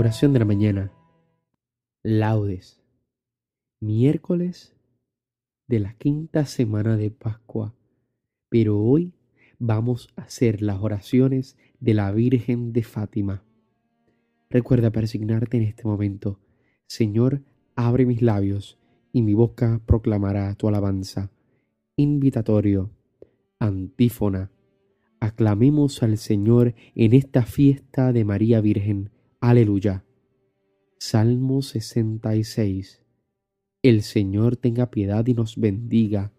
Oración de la mañana. Laudes. Miércoles de la quinta semana de Pascua. Pero hoy vamos a hacer las oraciones de la Virgen de Fátima. Recuerda persignarte en este momento. Señor, abre mis labios y mi boca proclamará tu alabanza. Invitatorio. Antífona. Aclamemos al Señor en esta fiesta de María Virgen Aleluya. Salmo 66. El Señor tenga piedad y nos bendiga.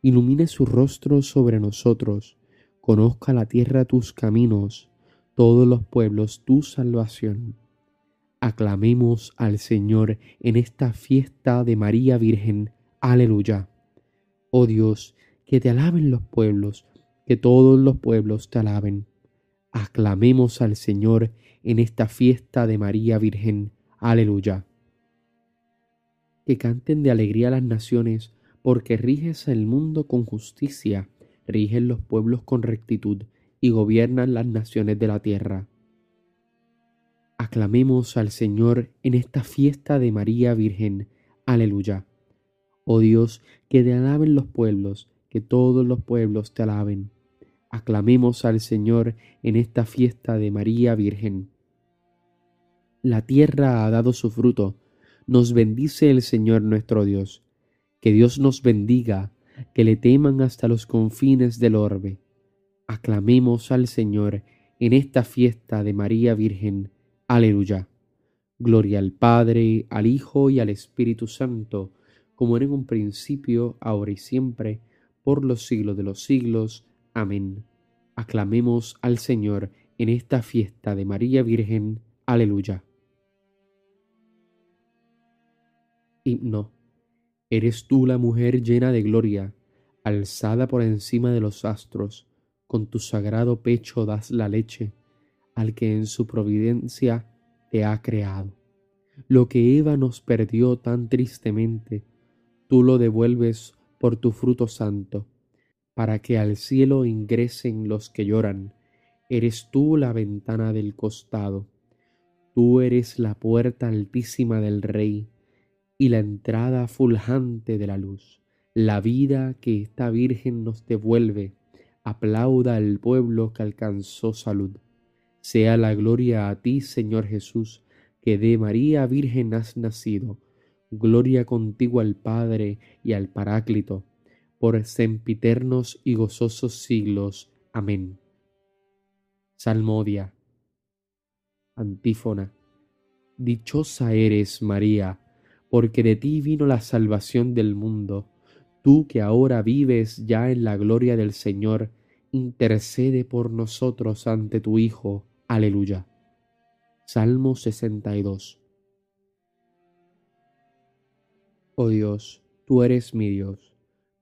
Ilumine su rostro sobre nosotros. Conozca la tierra tus caminos, todos los pueblos tu salvación. Aclamemos al Señor en esta fiesta de María Virgen. Aleluya. Oh Dios, que te alaben los pueblos, que todos los pueblos te alaben. Aclamemos al Señor en esta fiesta de María Virgen. Aleluya. Que canten de alegría las naciones, porque riges el mundo con justicia, rigen los pueblos con rectitud y gobiernan las naciones de la tierra. Aclamemos al Señor en esta fiesta de María Virgen. Aleluya. Oh Dios, que te alaben los pueblos, que todos los pueblos te alaben. Aclamemos al Señor en esta fiesta de María Virgen. La tierra ha dado su fruto, nos bendice el Señor nuestro Dios. Que Dios nos bendiga, que le teman hasta los confines del orbe. Aclamemos al Señor en esta fiesta de María Virgen. Aleluya. Gloria al Padre, al Hijo y al Espíritu Santo, como era en un principio, ahora y siempre, por los siglos de los siglos. Amén. Aclamemos al Señor en esta fiesta de María Virgen. Aleluya. Himno. Eres tú la mujer llena de gloria, alzada por encima de los astros, con tu sagrado pecho das la leche al que en su providencia te ha creado. Lo que Eva nos perdió tan tristemente, tú lo devuelves por tu fruto santo para que al cielo ingresen los que lloran. Eres tú la ventana del costado, tú eres la puerta altísima del Rey y la entrada fulgante de la luz, la vida que esta Virgen nos devuelve. Aplauda al pueblo que alcanzó salud. Sea la gloria a ti, Señor Jesús, que de María Virgen has nacido. Gloria contigo al Padre y al Paráclito por sempiternos y gozosos siglos. Amén. Salmodia. Antífona. Dichosa eres, María, porque de ti vino la salvación del mundo. Tú que ahora vives ya en la gloria del Señor, intercede por nosotros ante tu Hijo. Aleluya. Salmo 62. Oh Dios, tú eres mi Dios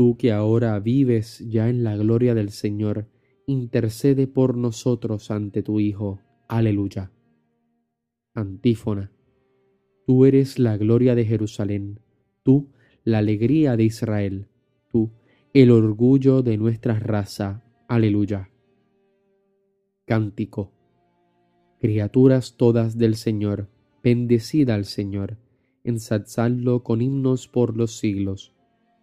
Tú que ahora vives ya en la gloria del Señor, intercede por nosotros ante tu Hijo. Aleluya. Antífona. Tú eres la gloria de Jerusalén, tú la alegría de Israel, tú el orgullo de nuestra raza. Aleluya. Cántico. Criaturas todas del Señor, bendecida al Señor, ensalzadlo con himnos por los siglos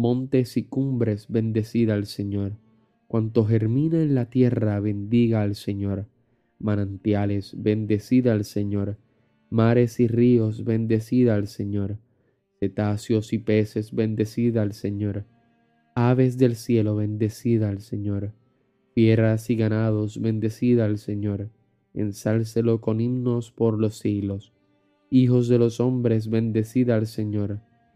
Montes y cumbres, bendecida al Señor. Cuanto germina en la tierra, bendiga al Señor. Manantiales, bendecida al Señor Mares y ríos, bendecida al Señor. Cetáceos y peces, bendecida al Señor. Aves del cielo, bendecida al Señor. Fieras y ganados, bendecida al Señor. Ensálcelo con himnos por los siglos. Hijos de los hombres, bendecida al Señor.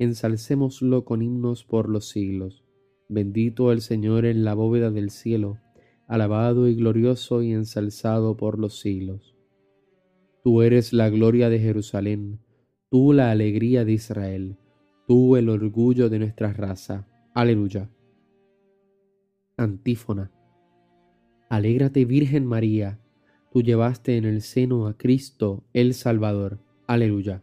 Ensalcémoslo con himnos por los siglos. Bendito el Señor en la bóveda del cielo, alabado y glorioso y ensalzado por los siglos. Tú eres la gloria de Jerusalén, tú la alegría de Israel, tú el orgullo de nuestra raza. Aleluya. Antífona. Alégrate Virgen María, tú llevaste en el seno a Cristo el Salvador. Aleluya.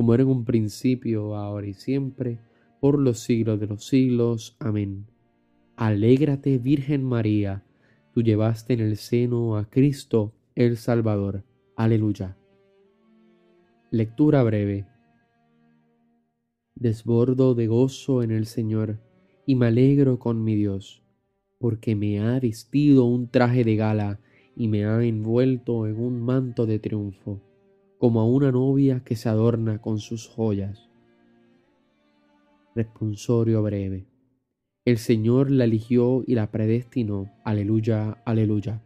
como era en un principio, ahora y siempre, por los siglos de los siglos. Amén. Alégrate, Virgen María, tú llevaste en el seno a Cristo el Salvador. Aleluya. Lectura breve. Desbordo de gozo en el Señor y me alegro con mi Dios, porque me ha vestido un traje de gala y me ha envuelto en un manto de triunfo, como a una novia que se adorna con sus joyas. Responsorio breve. El Señor la eligió y la predestinó. Aleluya, aleluya.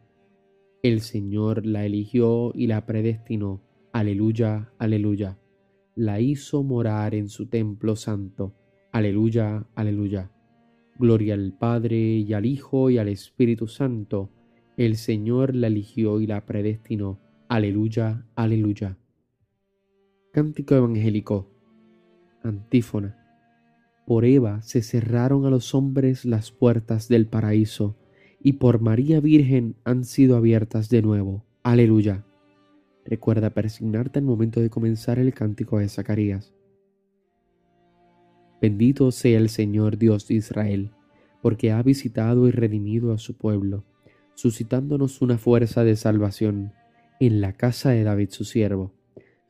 El Señor la eligió y la predestinó. Aleluya, aleluya. La hizo morar en su templo santo. Aleluya, aleluya. Gloria al Padre y al Hijo y al Espíritu Santo. El Señor la eligió y la predestinó. Aleluya, aleluya. Cántico evangélico. Antífona. Por Eva se cerraron a los hombres las puertas del paraíso, y por María Virgen han sido abiertas de nuevo. Aleluya. Recuerda persignarte al momento de comenzar el cántico de Zacarías. Bendito sea el Señor Dios de Israel, porque ha visitado y redimido a su pueblo, suscitándonos una fuerza de salvación en la casa de David su siervo,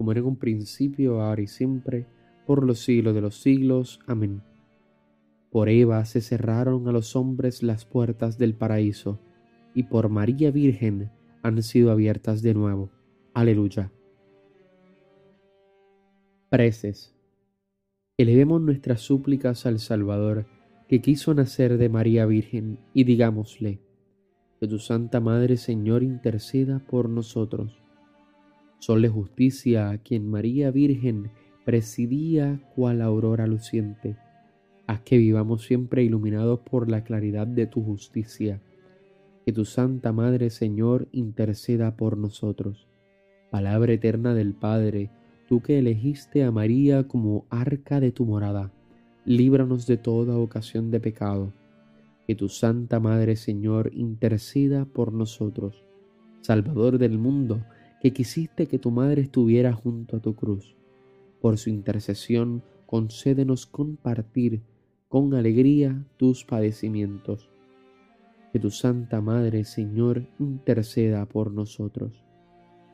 como era en un principio, ahora y siempre, por los siglos de los siglos. Amén. Por Eva se cerraron a los hombres las puertas del paraíso, y por María Virgen han sido abiertas de nuevo. Aleluya. Preces. Elevemos nuestras súplicas al Salvador, que quiso nacer de María Virgen, y digámosle, que tu Santa Madre Señor interceda por nosotros Sol justicia a quien María Virgen presidía cual aurora luciente. Haz que vivamos siempre iluminados por la claridad de tu justicia. Que tu Santa Madre Señor interceda por nosotros. Palabra eterna del Padre, tú que elegiste a María como arca de tu morada, líbranos de toda ocasión de pecado. Que tu Santa Madre Señor interceda por nosotros. Salvador del mundo, que quisiste que tu madre estuviera junto a tu cruz. Por su intercesión, concédenos compartir con alegría tus padecimientos. Que tu Santa Madre, Señor, interceda por nosotros.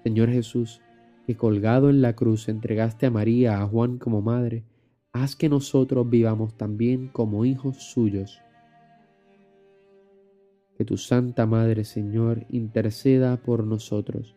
Señor Jesús, que colgado en la cruz entregaste a María, a Juan como madre, haz que nosotros vivamos también como hijos suyos. Que tu Santa Madre, Señor, interceda por nosotros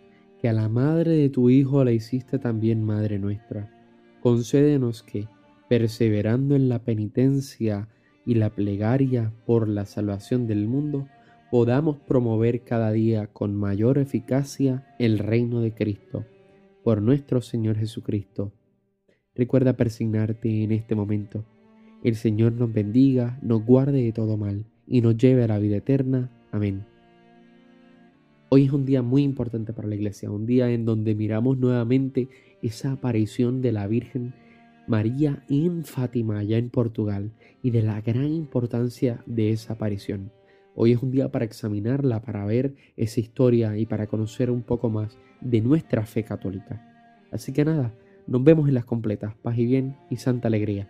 que a la madre de tu Hijo la hiciste también Madre nuestra. Concédenos que, perseverando en la penitencia y la plegaria por la salvación del mundo, podamos promover cada día con mayor eficacia el reino de Cristo. Por nuestro Señor Jesucristo. Recuerda persignarte en este momento. El Señor nos bendiga, nos guarde de todo mal y nos lleve a la vida eterna. Amén. Hoy es un día muy importante para la iglesia, un día en donde miramos nuevamente esa aparición de la Virgen María en Fátima, allá en Portugal, y de la gran importancia de esa aparición. Hoy es un día para examinarla, para ver esa historia y para conocer un poco más de nuestra fe católica. Así que nada, nos vemos en las completas. Paz y bien y santa alegría.